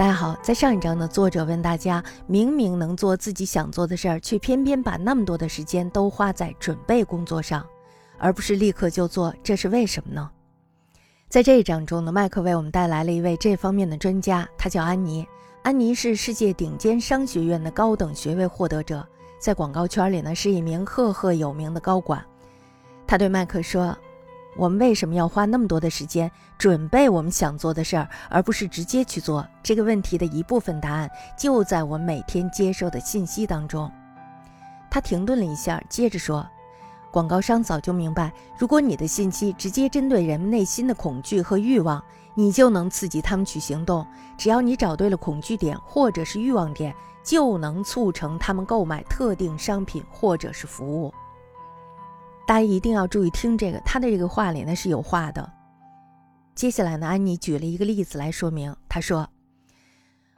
大家好，在上一章呢，作者问大家，明明能做自己想做的事儿，却偏偏把那么多的时间都花在准备工作上，而不是立刻就做，这是为什么呢？在这一章中呢，麦克为我们带来了一位这方面的专家，他叫安妮。安妮是世界顶尖商学院的高等学位获得者，在广告圈里呢是一名赫赫有名的高管。他对麦克说。我们为什么要花那么多的时间准备我们想做的事儿，而不是直接去做？这个问题的一部分答案就在我们每天接收的信息当中。他停顿了一下，接着说：“广告商早就明白，如果你的信息直接针对人们内心的恐惧和欲望，你就能刺激他们去行动。只要你找对了恐惧点或者是欲望点，就能促成他们购买特定商品或者是服务。”大家一定要注意听这个，他的这个话里呢是有话的。接下来呢，安妮举了一个例子来说明。他说：“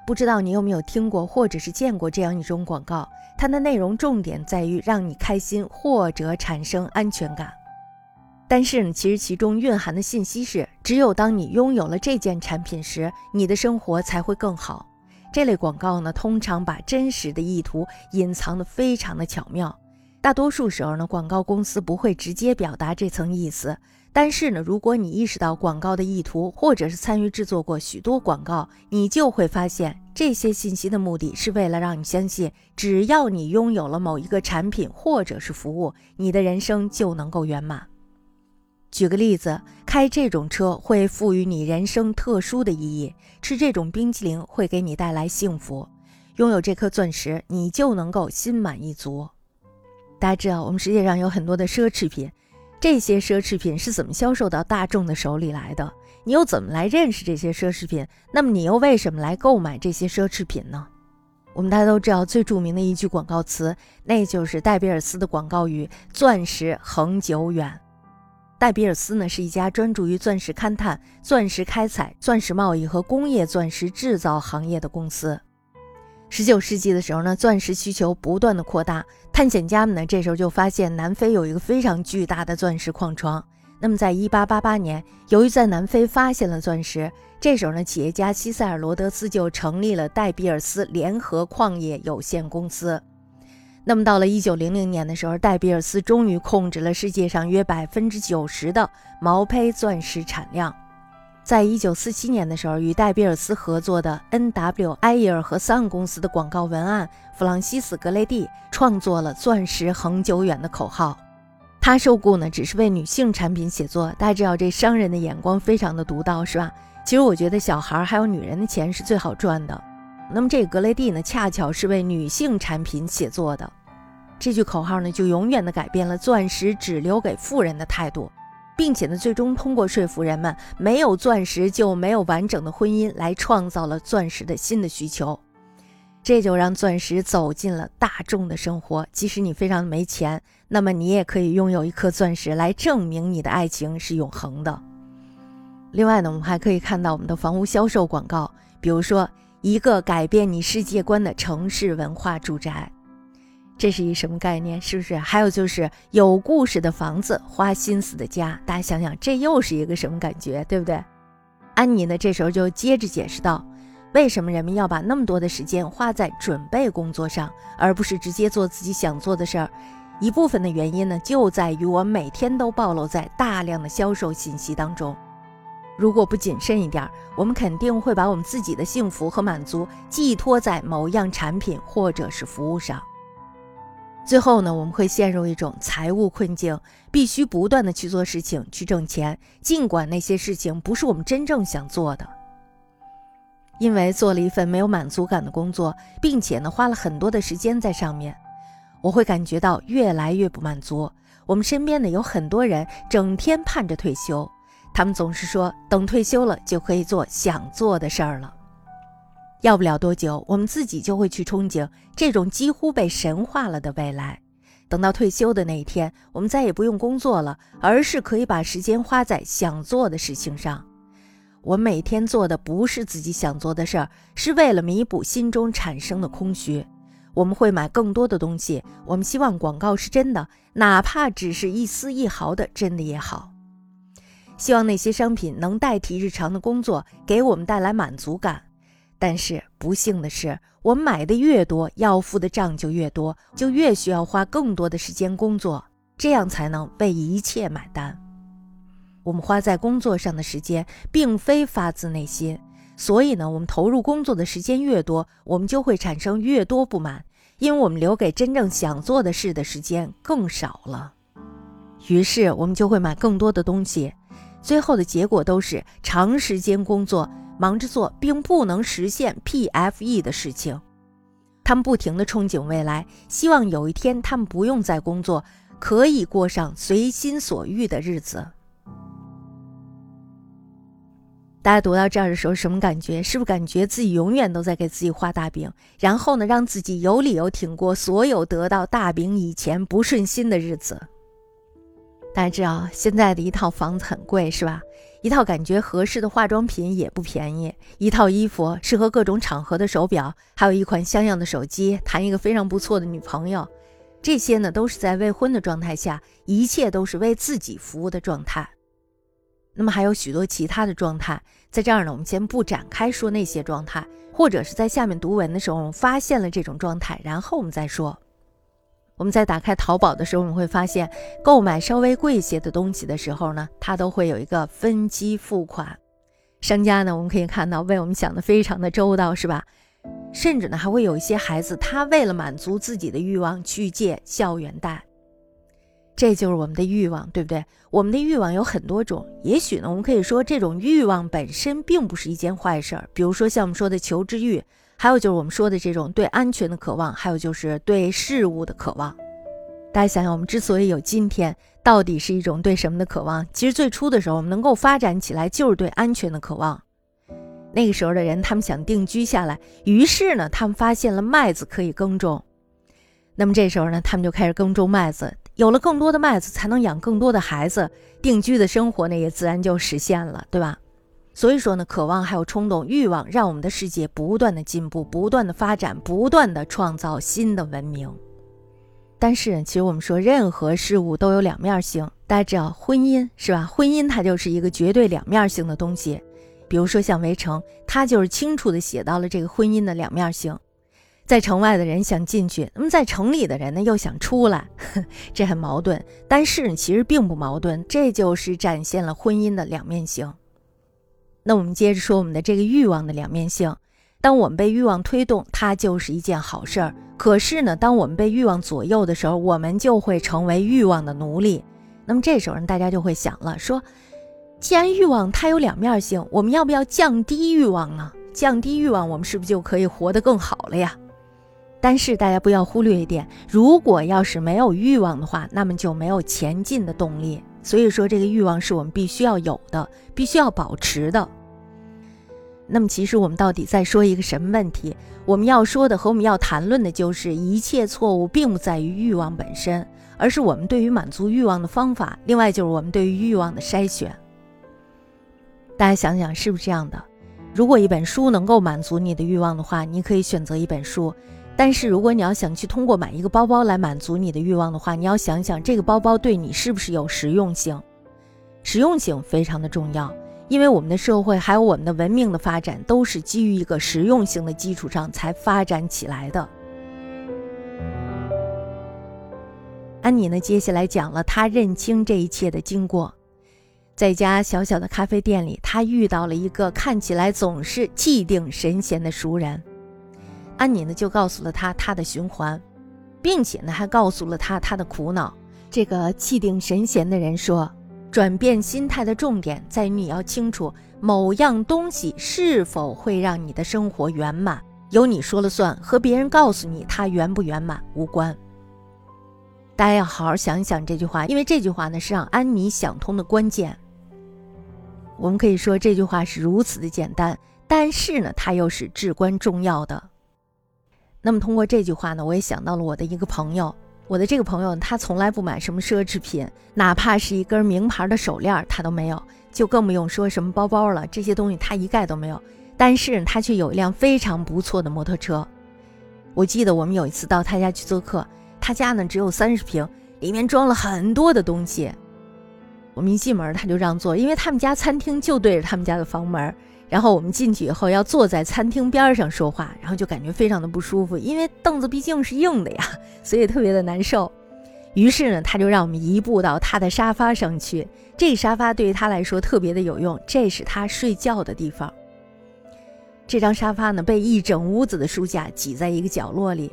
不知道你有没有听过或者是见过这样一种广告？它的内容重点在于让你开心或者产生安全感。但是呢，其实其中蕴含的信息是，只有当你拥有了这件产品时，你的生活才会更好。这类广告呢，通常把真实的意图隐藏得非常的巧妙。”大多数时候呢，广告公司不会直接表达这层意思。但是呢，如果你意识到广告的意图，或者是参与制作过许多广告，你就会发现这些信息的目的是为了让你相信，只要你拥有了某一个产品或者是服务，你的人生就能够圆满。举个例子，开这种车会赋予你人生特殊的意义，吃这种冰淇淋会给你带来幸福，拥有这颗钻石，你就能够心满意足。大家知道，我们世界上有很多的奢侈品，这些奢侈品是怎么销售到大众的手里来的？你又怎么来认识这些奢侈品？那么你又为什么来购买这些奢侈品呢？我们大家都知道，最著名的一句广告词，那就是戴比尔斯的广告语：“钻石恒久远。”戴比尔斯呢是一家专注于钻石勘探、钻石开采、钻石贸易和工业钻石制造行业的公司。十九世纪的时候呢，钻石需求不断的扩大，探险家们呢这时候就发现南非有一个非常巨大的钻石矿床。那么在一八八八年，由于在南非发现了钻石，这时候呢，企业家西塞尔罗德斯就成立了戴比尔斯联合矿业有限公司。那么到了一九零零年的时候，戴比尔斯终于控制了世界上约百分之九十的毛坯钻石产量。在一九四七年的时候，与戴比尔斯合作的 N.W. 埃伊尔和桑公司的广告文案弗朗西斯·格雷蒂创作了“钻石恒久远”的口号。他受雇呢，只是为女性产品写作。大家知道，这商人的眼光非常的独到，是吧？其实我觉得小孩还有女人的钱是最好赚的。那么这个格雷蒂呢，恰巧是为女性产品写作的。这句口号呢，就永远的改变了钻石只留给富人的态度。并且呢，最终通过说服人们没有钻石就没有完整的婚姻，来创造了钻石的新的需求，这就让钻石走进了大众的生活。即使你非常没钱，那么你也可以拥有一颗钻石来证明你的爱情是永恒的。另外呢，我们还可以看到我们的房屋销售广告，比如说一个改变你世界观的城市文化住宅。这是一什么概念？是不是？还有就是有故事的房子，花心思的家。大家想想，这又是一个什么感觉？对不对？安妮呢？这时候就接着解释道：为什么人们要把那么多的时间花在准备工作上，而不是直接做自己想做的事儿？一部分的原因呢，就在于我每天都暴露在大量的销售信息当中。如果不谨慎一点，我们肯定会把我们自己的幸福和满足寄托在某样产品或者是服务上。最后呢，我们会陷入一种财务困境，必须不断的去做事情去挣钱，尽管那些事情不是我们真正想做的。因为做了一份没有满足感的工作，并且呢花了很多的时间在上面，我会感觉到越来越不满足。我们身边呢有很多人整天盼着退休，他们总是说等退休了就可以做想做的事儿了。要不了多久，我们自己就会去憧憬这种几乎被神化了的未来。等到退休的那一天，我们再也不用工作了，而是可以把时间花在想做的事情上。我每天做的不是自己想做的事儿，是为了弥补心中产生的空虚。我们会买更多的东西，我们希望广告是真的，哪怕只是一丝一毫的真的也好。希望那些商品能代替日常的工作，给我们带来满足感。但是不幸的是，我们买的越多，要付的账就越多，就越需要花更多的时间工作，这样才能为一切买单。我们花在工作上的时间，并非发自内心，所以呢，我们投入工作的时间越多，我们就会产生越多不满，因为我们留给真正想做的事的时间更少了。于是我们就会买更多的东西，最后的结果都是长时间工作。忙着做并不能实现 PFE 的事情，他们不停地憧憬未来，希望有一天他们不用再工作，可以过上随心所欲的日子。大家读到这儿的时候，什么感觉？是不是感觉自己永远都在给自己画大饼，然后呢，让自己有理由挺过所有得到大饼以前不顺心的日子？大家知道，现在的一套房子很贵，是吧？一套感觉合适的化妆品也不便宜，一套衣服适合各种场合的手表，还有一款像样的手机，谈一个非常不错的女朋友，这些呢都是在未婚的状态下，一切都是为自己服务的状态。那么还有许多其他的状态，在这儿呢，我们先不展开说那些状态，或者是在下面读文的时候我们发现了这种状态，然后我们再说。我们在打开淘宝的时候，我们会发现，购买稍微贵一些的东西的时候呢，它都会有一个分期付款。商家呢，我们可以看到为我们想的非常的周到，是吧？甚至呢，还会有一些孩子，他为了满足自己的欲望去借校园贷。这就是我们的欲望，对不对？我们的欲望有很多种，也许呢，我们可以说这种欲望本身并不是一件坏事儿。比如说像我们说的求知欲。还有就是我们说的这种对安全的渴望，还有就是对事物的渴望。大家想想，我们之所以有今天，到底是一种对什么的渴望？其实最初的时候，我们能够发展起来，就是对安全的渴望。那个时候的人，他们想定居下来，于是呢，他们发现了麦子可以耕种。那么这时候呢，他们就开始耕种麦子，有了更多的麦子，才能养更多的孩子，定居的生活呢，也自然就实现了，对吧？所以说呢，渴望还有冲动、欲望，让我们的世界不断的进步、不断的发展、不断的创造新的文明。但是，其实我们说任何事物都有两面性，大家知道婚姻是吧？婚姻它就是一个绝对两面性的东西。比如说像围城，它就是清楚的写到了这个婚姻的两面性。在城外的人想进去，那么在城里的人呢又想出来，这很矛盾。但是其实并不矛盾，这就是展现了婚姻的两面性。那我们接着说我们的这个欲望的两面性。当我们被欲望推动，它就是一件好事儿。可是呢，当我们被欲望左右的时候，我们就会成为欲望的奴隶。那么这时候呢，大家就会想了，说，既然欲望它有两面性，我们要不要降低欲望呢？降低欲望，我们是不是就可以活得更好了呀？但是大家不要忽略一点，如果要是没有欲望的话，那么就没有前进的动力。所以说，这个欲望是我们必须要有的，必须要保持的。那么，其实我们到底在说一个什么问题？我们要说的和我们要谈论的就是，一切错误并不在于欲望本身，而是我们对于满足欲望的方法。另外，就是我们对于欲望的筛选。大家想想，是不是这样的？如果一本书能够满足你的欲望的话，你可以选择一本书。但是，如果你要想去通过买一个包包来满足你的欲望的话，你要想想这个包包对你是不是有实用性？实用性非常的重要，因为我们的社会还有我们的文明的发展都是基于一个实用性的基础上才发展起来的。安妮呢，接下来讲了她认清这一切的经过，在一家小小的咖啡店里，她遇到了一个看起来总是气定神闲的熟人。安妮呢，就告诉了他他的循环，并且呢，还告诉了他他的苦恼。这个气定神闲的人说：“转变心态的重点在于你要清楚某样东西是否会让你的生活圆满，由你说了算，和别人告诉你它圆不圆满无关。”大家要好好想一想这句话，因为这句话呢是让安妮想通的关键。我们可以说这句话是如此的简单，但是呢，它又是至关重要的。那么通过这句话呢，我也想到了我的一个朋友。我的这个朋友，他从来不买什么奢侈品，哪怕是一根名牌的手链，他都没有，就更不用说什么包包了。这些东西他一概都没有。但是他却有一辆非常不错的摩托车。我记得我们有一次到他家去做客，他家呢只有三十平，里面装了很多的东西。我们一进门他就让座，因为他们家餐厅就对着他们家的房门。然后我们进去以后要坐在餐厅边上说话，然后就感觉非常的不舒服，因为凳子毕竟是硬的呀，所以特别的难受。于是呢，他就让我们移步到他的沙发上去。这沙发对于他来说特别的有用，这是他睡觉的地方。这张沙发呢，被一整屋子的书架挤在一个角落里。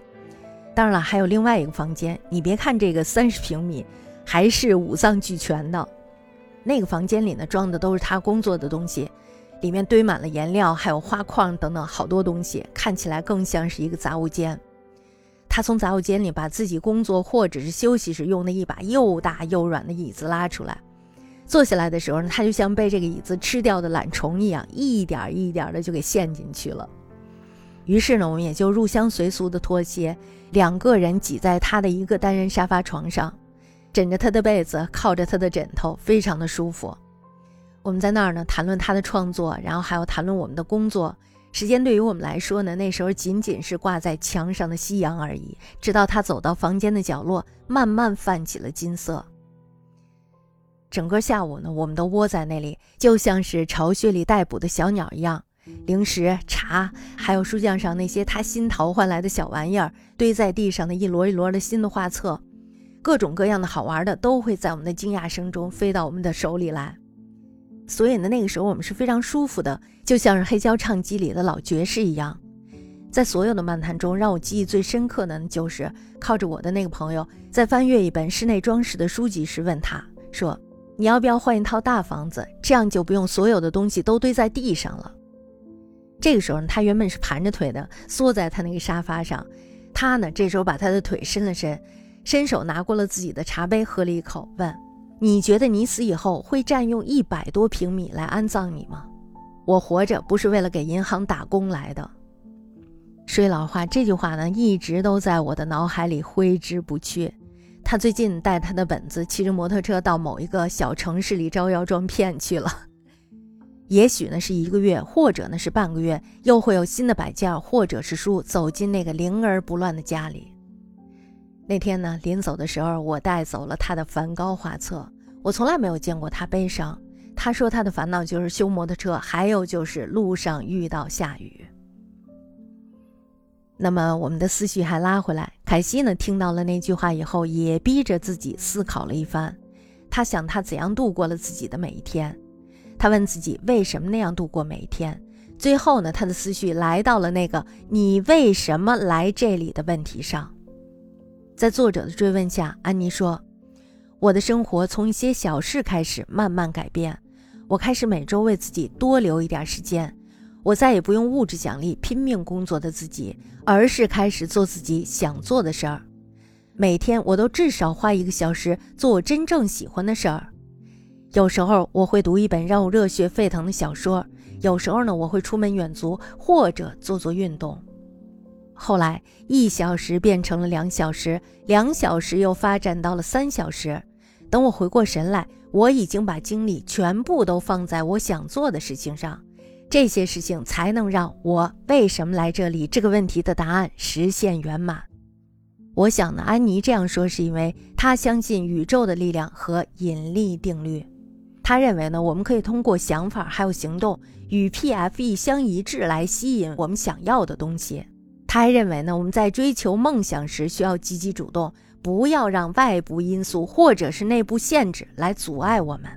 当然了，还有另外一个房间。你别看这个三十平米，还是五脏俱全的。那个房间里呢，装的都是他工作的东西，里面堆满了颜料，还有画框等等好多东西，看起来更像是一个杂物间。他从杂物间里把自己工作或者是休息时用的一把又大又软的椅子拉出来，坐下来的时候呢，他就像被这个椅子吃掉的懒虫一样，一点一点的就给陷进去了。于是呢，我们也就入乡随俗的脱鞋，两个人挤在他的一个单人沙发床上，枕着他的被子，靠着他的枕头，非常的舒服。我们在那儿呢谈论他的创作，然后还要谈论我们的工作。时间对于我们来说呢，那时候仅仅是挂在墙上的夕阳而已。直到他走到房间的角落，慢慢泛起了金色。整个下午呢，我们都窝在那里，就像是巢穴里待捕的小鸟一样。零食、茶，还有书架上那些他新淘换来的小玩意儿，堆在地上的一摞一摞的新的画册，各种各样的好玩的，都会在我们的惊讶声中飞到我们的手里来。所以呢，那个时候我们是非常舒服的，就像是黑胶唱机里的老爵士一样。在所有的漫谈中，让我记忆最深刻的，就是靠着我的那个朋友，在翻阅一本室内装饰的书籍时，问他说：“你要不要换一套大房子？这样就不用所有的东西都堆在地上了。”这个时候呢，他原本是盘着腿的，缩在他那个沙发上。他呢，这时候把他的腿伸了伸，伸手拿过了自己的茶杯，喝了一口，问。你觉得你死以后会占用一百多平米来安葬你吗？我活着不是为了给银行打工来的。说老话，这句话呢一直都在我的脑海里挥之不去。他最近带他的本子，骑着摩托车到某一个小城市里招摇撞骗去了。也许呢是一个月，或者呢是半个月，又会有新的摆件或者是书走进那个灵而不乱的家里。那天呢，临走的时候，我带走了他的梵高画册。我从来没有见过他悲伤。他说他的烦恼就是修摩托车，还有就是路上遇到下雨。那么我们的思绪还拉回来，凯西呢听到了那句话以后，也逼着自己思考了一番。他想他怎样度过了自己的每一天。他问自己为什么那样度过每一天。最后呢，他的思绪来到了那个“你为什么来这里”的问题上。在作者的追问下，安妮说：“我的生活从一些小事开始慢慢改变。我开始每周为自己多留一点时间。我再也不用物质奖励拼命工作的自己，而是开始做自己想做的事儿。每天我都至少花一个小时做我真正喜欢的事儿。有时候我会读一本让我热血沸腾的小说，有时候呢我会出门远足或者做做运动。”后来，一小时变成了两小时，两小时又发展到了三小时。等我回过神来，我已经把精力全部都放在我想做的事情上，这些事情才能让我为什么来这里这个问题的答案实现圆满。我想呢，安妮这样说是因为她相信宇宙的力量和引力定律。她认为呢，我们可以通过想法还有行动与 PFE 相一致来吸引我们想要的东西。他还认为呢，我们在追求梦想时需要积极主动，不要让外部因素或者是内部限制来阻碍我们。